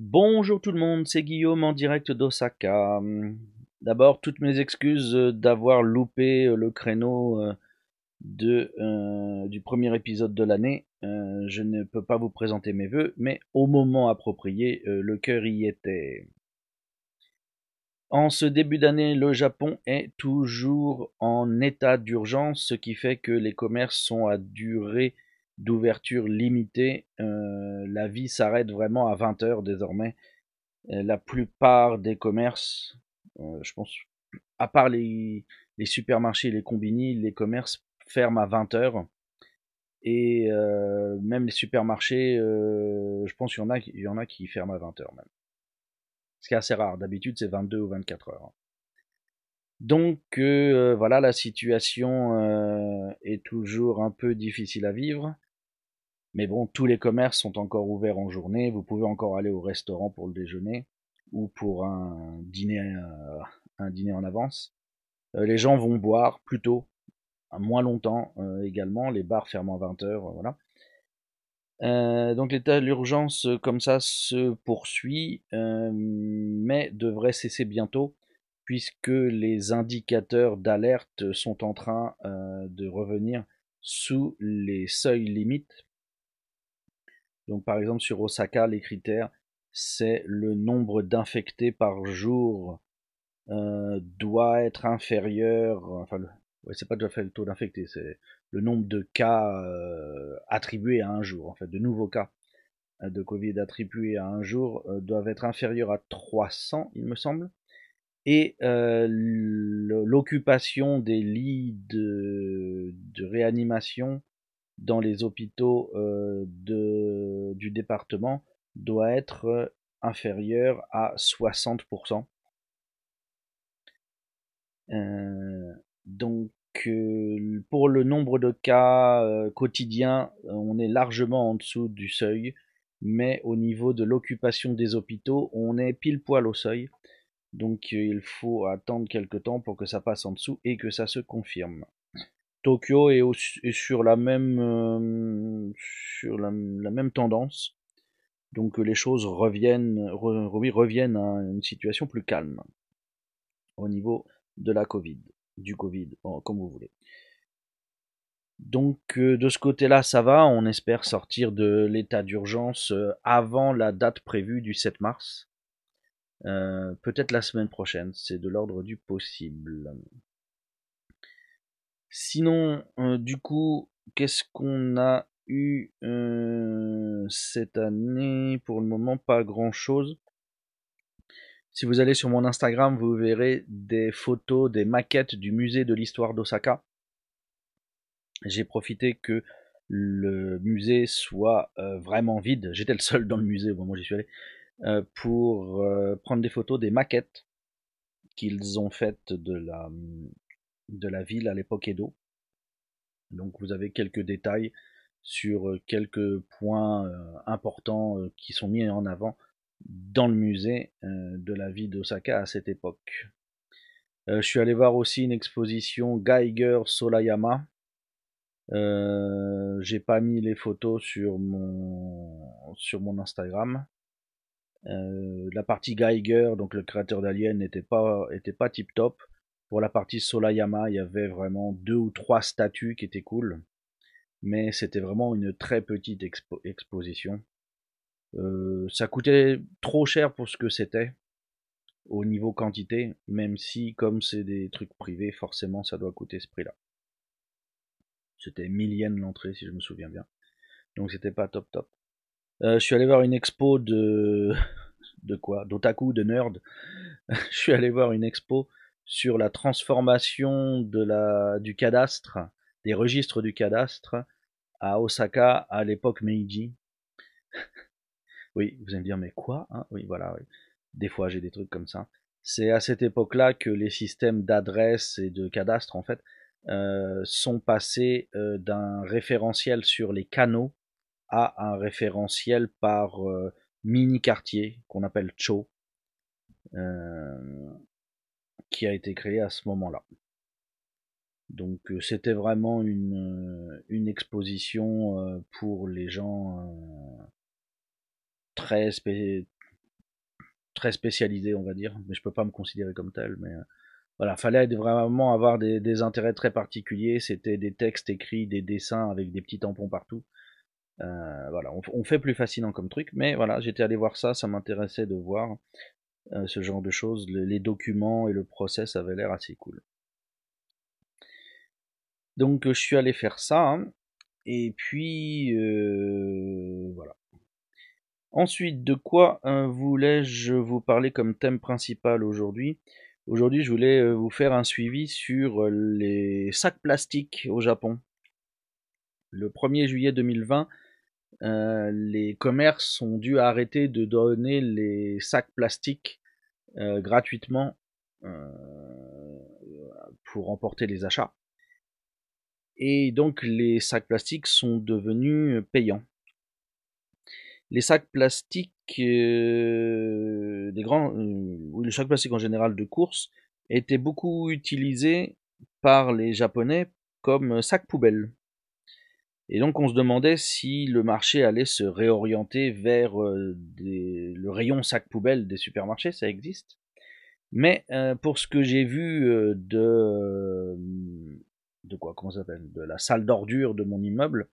Bonjour tout le monde, c'est Guillaume en direct d'Osaka. D'abord, toutes mes excuses d'avoir loupé le créneau de, du premier épisode de l'année. je ne peux pas vous présenter mes voeux, mais au moment approprié, le cœur y était. En ce début d'année, le Japon est toujours en état d'urgence, ce qui fait que les commerces sont à durée d'ouverture limitée. Euh, la vie s'arrête vraiment à 20 heures désormais. Euh, la plupart des commerces, euh, je pense, à part les, les supermarchés et les combini, les commerces ferment à 20 heures. Et même les supermarchés, je pense qu'il y, en a, y en a qui ferment à 20 heures même. Ce qui est assez rare. D'habitude, c'est 22 ou 24 heures. Donc voilà, la situation est toujours un peu difficile à vivre. Mais bon, tous les commerces sont encore ouverts en journée. Vous pouvez encore aller au restaurant pour le déjeuner ou pour un dîner, euh, un dîner en avance. Euh, les gens vont boire plus tôt, moins longtemps euh, également. Les bars ferment à 20 heures, voilà. donc l'état d'urgence comme ça se poursuit, mais devrait cesser bientôt puisque les indicateurs d'alerte sont en train de revenir sous les seuils limites donc par exemple sur Osaka, les critères, c'est le nombre d'infectés par jour euh, doit être inférieur, enfin c'est pas tout à fait le taux d'infectés, c'est le nombre de cas euh, attribués à un jour, en fait, de nouveaux cas euh, de Covid attribués à un jour doivent être inférieurs à 300, il me semble. Et l'occupation des lits de réanimation dans les hôpitaux euh, du département doit être euh, inférieur à 60%. Euh, donc pour le nombre de cas quotidiens, on est largement en dessous du seuil, mais au niveau de l'occupation des hôpitaux, on est pile poil au seuil. Donc il faut attendre quelques temps pour que ça passe en dessous et que ça se confirme. Tokyo est, sur la même euh, sur la, même tendance. Donc les choses reviennent reviennent à une situation plus calme au niveau de la Covid, du Covid, comme vous voulez. Donc euh, de ce côté-là, ça va. On espère sortir de l'état d'urgence euh, avant la date prévue du 7 mars. Peut-être la semaine prochaine. C'est de l'ordre du possible. Sinon, euh, du coup, qu'est-ce qu'on a eu euh, cette année? Pour le moment, pas grand-chose. Si vous allez sur mon Instagram, vous verrez des photos, des maquettes du musée de l'histoire d'Osaka. J'ai profité que le musée soit euh, vraiment vide. J'étais le seul dans le musée au moment où j'y suis allé. pour prendre des photos des maquettes qu'ils ont faites de la, de la ville à l'époque Edo. Donc vous avez quelques détails sur euh, quelques points euh, importants euh, qui sont mis en avant dans le musée de la ville d'Osaka à cette époque. je suis allé voir aussi une exposition Geiger Solayama. J'ai pas mis les photos sur mon Instagram. la partie Geiger, donc le créateur d'Alien, n'était pas était pas tip top. Pour la partie Solayama, il y avait vraiment deux ou trois statues qui étaient cool. Mais c'était vraiment une très petite exposition. Euh, ça coûtait trop cher pour ce que c'était au niveau quantité, même si comme c'est des trucs privés, forcément ça doit coûter ce prix-là. C'était 1000 yens l'entrée si je me souviens bien. Donc c'était pas top top. Euh, je suis allé voir une expo de de quoi? D'otaku, de nerd? je suis allé voir une expo sur la transformation de la, du cadastre, des registres du cadastre à Osaka à l'époque Meiji. oui, vous allez me dire, mais quoi hein? Oui, voilà, oui. des fois j'ai des trucs comme ça. C'est à cette époque-là que les systèmes d'adresse et de cadastre, en fait, euh, sont passés euh, d'un référentiel sur les canaux à un référentiel par euh, mini-quartier qu'on appelle Cho. A été créé à ce moment-là. Donc euh, c'était vraiment une, euh, exposition euh, pour les gens très très spécialisé, on va dire, mais je peux pas me considérer comme tel. Mais voilà, fallait vraiment avoir des, intérêts très particuliers. C'était des textes écrits, des dessins avec des petits tampons partout. Voilà, on, fait plus fascinant comme truc, mais voilà, j'étais allé voir ça, ça m'intéressait de voir euh, ce genre de choses. Les, documents et le process avaient l'air assez cool. Donc je suis allé faire ça, hein. et puis voilà. Ensuite, de quoi euh, voulais-je vous parler comme thème principal aujourd'hui? Aujourd'hui, je voulais euh, vous faire un suivi sur euh, les sacs plastiques au Japon. Le 1er juillet 2020, les commerces ont dû arrêter de donner les sacs plastiques gratuitement pour emporter les achats. Et donc les sacs plastiques sont devenus payants les sacs plastiques, euh, des grands, euh, les sacs plastiques en général de course, étaient beaucoup utilisés par les Japonais comme sacs poubelles. Et donc on se demandait si le marché allait se réorienter vers euh, le rayon sac poubelle des supermarchés, ça existe. Mais pour ce que j'ai vu de de quoi comment s'appelle de la salle d'ordure de mon immeuble,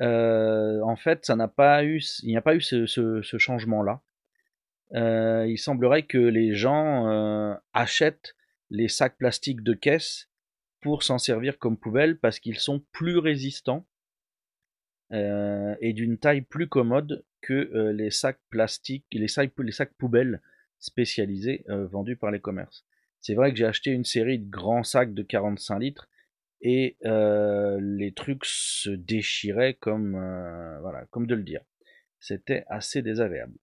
euh, en fait, ça n'a pas eu, il n'y a pas eu ce, changement-là. Euh, il semblerait que les gens euh, achètent les sacs plastiques de caisse pour s'en servir comme poubelle parce qu'ils sont plus résistants et d'une taille plus commode que les sacs plastiques, les sacs, les sacs poubelles spécialisés vendus par les commerces. C'est vrai que j'ai acheté une série de grands sacs de 45 litres et euh, les trucs se déchiraient comme euh, voilà comme de le dire. C'était assez désagréable.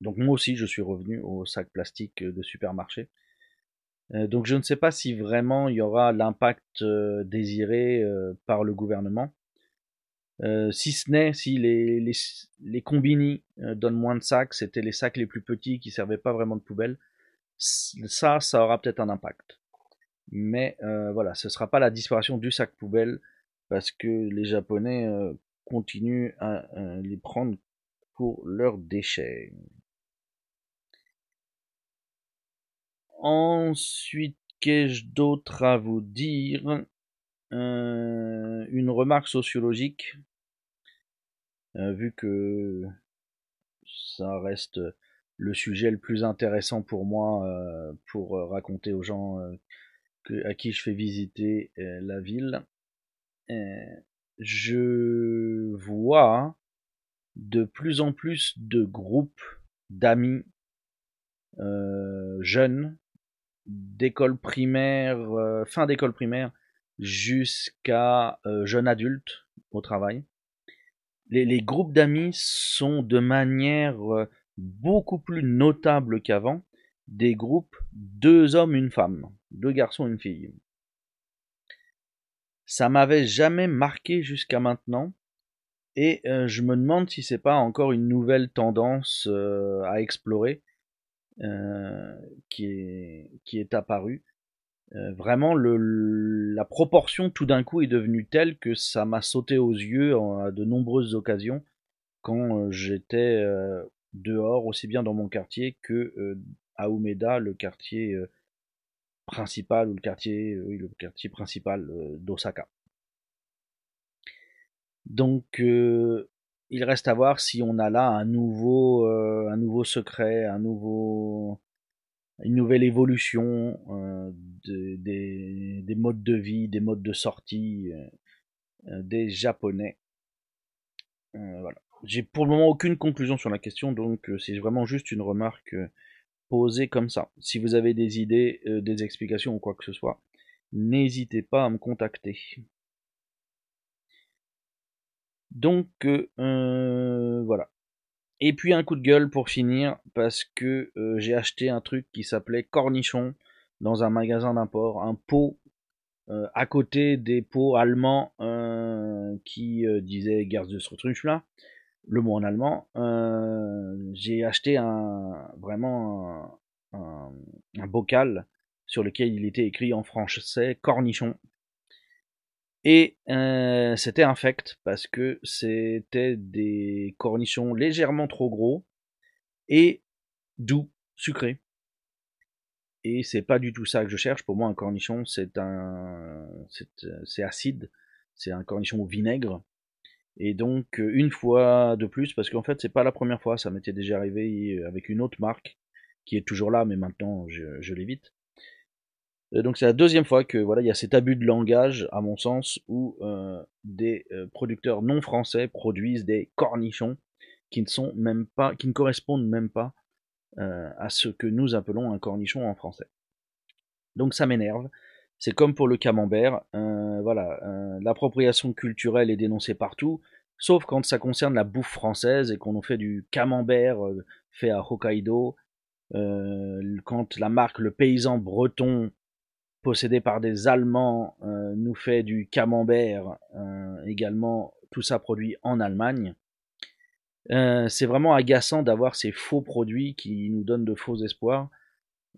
Donc moi aussi je suis revenu au sac plastique de supermarché. Euh, donc je ne sais pas si vraiment il y aura l'impact désiré par le gouvernement. Si ce n'est si les, les, les combini donnent moins de sacs, c'était les sacs les plus petits qui servaient pas vraiment de poubelle, ça, ça aura peut-être un impact. Mais euh, voilà, ce ne sera pas la disparition du sac poubelle parce que les Japonais euh, continuent à les prendre pour leurs déchets. Ensuite, qu'ai-je d'autre à vous dire? Euh, Une remarque sociologique, vu que ça reste le sujet le plus intéressant pour moi pour raconter aux gens à qui je fais visiter euh, la ville, euh, je vois de plus en plus de groupes d'amis euh, jeunes d'école primaire, fin d'école primaire, jusqu'à jeunes adultes au travail. Les, groupes d'amis sont de manière beaucoup plus notable qu'avant des groupes deux hommes, une femme, deux garçons, une fille. Ça m'avait jamais marqué jusqu'à maintenant, et euh, je me demande si c'est pas encore une nouvelle tendance euh, à explorer euh, qui, est, qui est apparue. vraiment, le, la proportion tout d'un coup est devenue telle que ça m'a sauté aux yeux à de nombreuses occasions quand j'étais dehors, aussi bien dans mon quartier que à Umeda, le quartier euh, principal ou le quartier, euh, le quartier principal euh, d'Osaka. Donc il reste à voir si on a là un nouveau, un nouveau secret, un nouveau, une nouvelle évolution des, modes de vie, des modes de sortie des Japonais. voilà. J'ai pour le moment aucune conclusion sur la question, donc c'est vraiment juste une remarque poser comme ça. Si vous avez des idées, euh, des explications ou quoi que ce soit, n'hésitez pas à me contacter. Donc euh, euh, voilà. Et puis un coup de gueule pour finir, parce que j'ai acheté un truc qui s'appelait cornichon dans un magasin d'import, un pot à côté des pots allemands qui disaient de là le mot en allemand, euh, j'ai acheté un vraiment un, bocal sur lequel il était écrit en français cornichon. Et euh, c'était infect parce que c'était des cornichons légèrement trop gros et doux, sucré. Et c'est pas du tout ça que je cherche. Pour moi, un cornichon, c'est un, c'est acide. C'est un cornichon au vinaigre. Et donc, une fois de plus, parce qu'en fait, c'est pas la première fois, ça m'était déjà arrivé avec une autre marque, qui est toujours là, mais maintenant, je, l'évite. Donc, c'est la deuxième fois que, voilà, il y a cet abus de langage, à mon sens, où des producteurs non français produisent des cornichons qui ne sont même pas, qui ne correspondent même pas euh, à ce que nous appelons un cornichon en français. Donc ça m'énerve. C'est comme pour le camembert. Euh, voilà, euh, l'appropriation culturelle est dénoncée partout, sauf quand ça concerne la bouffe française et qu'on nous fait du camembert fait à Hokkaido. quand la marque Le Paysan Breton possédé par des Allemands nous fait du camembert également, tout ça produit en Allemagne. Euh, c'est vraiment agaçant d'avoir ces faux produits qui nous donnent de faux espoirs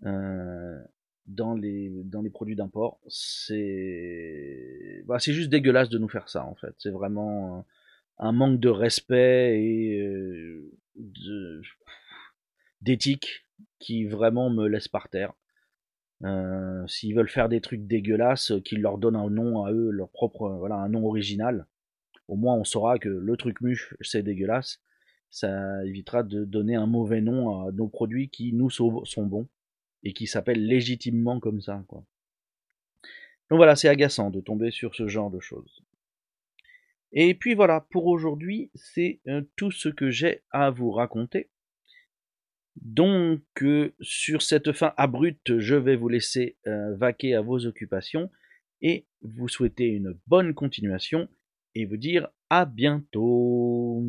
euh, dans, les, dans les produits d'import. C'est bah, c'est juste dégueulasse de nous faire ça en fait. C'est vraiment un manque de respect et euh, d'éthique qui vraiment me laisse par terre. S'ils veulent faire des trucs dégueulasses, qu'ils leur donnent un nom à eux, leur propre, voilà, un nom original. Au moins, on saura que le truc muche, c'est dégueulasse ça évitera de donner un mauvais nom à nos produits qui nous sont bons et qui s'appellent légitimement comme ça. Quoi. Donc voilà, c'est agaçant de tomber sur ce genre de choses. Et puis voilà, pour aujourd'hui, c'est euh, tout ce que j'ai à vous raconter. Donc euh, sur cette fin abrupte, je vais vous laisser euh, vaquer à vos occupations et vous souhaiter une bonne continuation et vous dire à bientôt.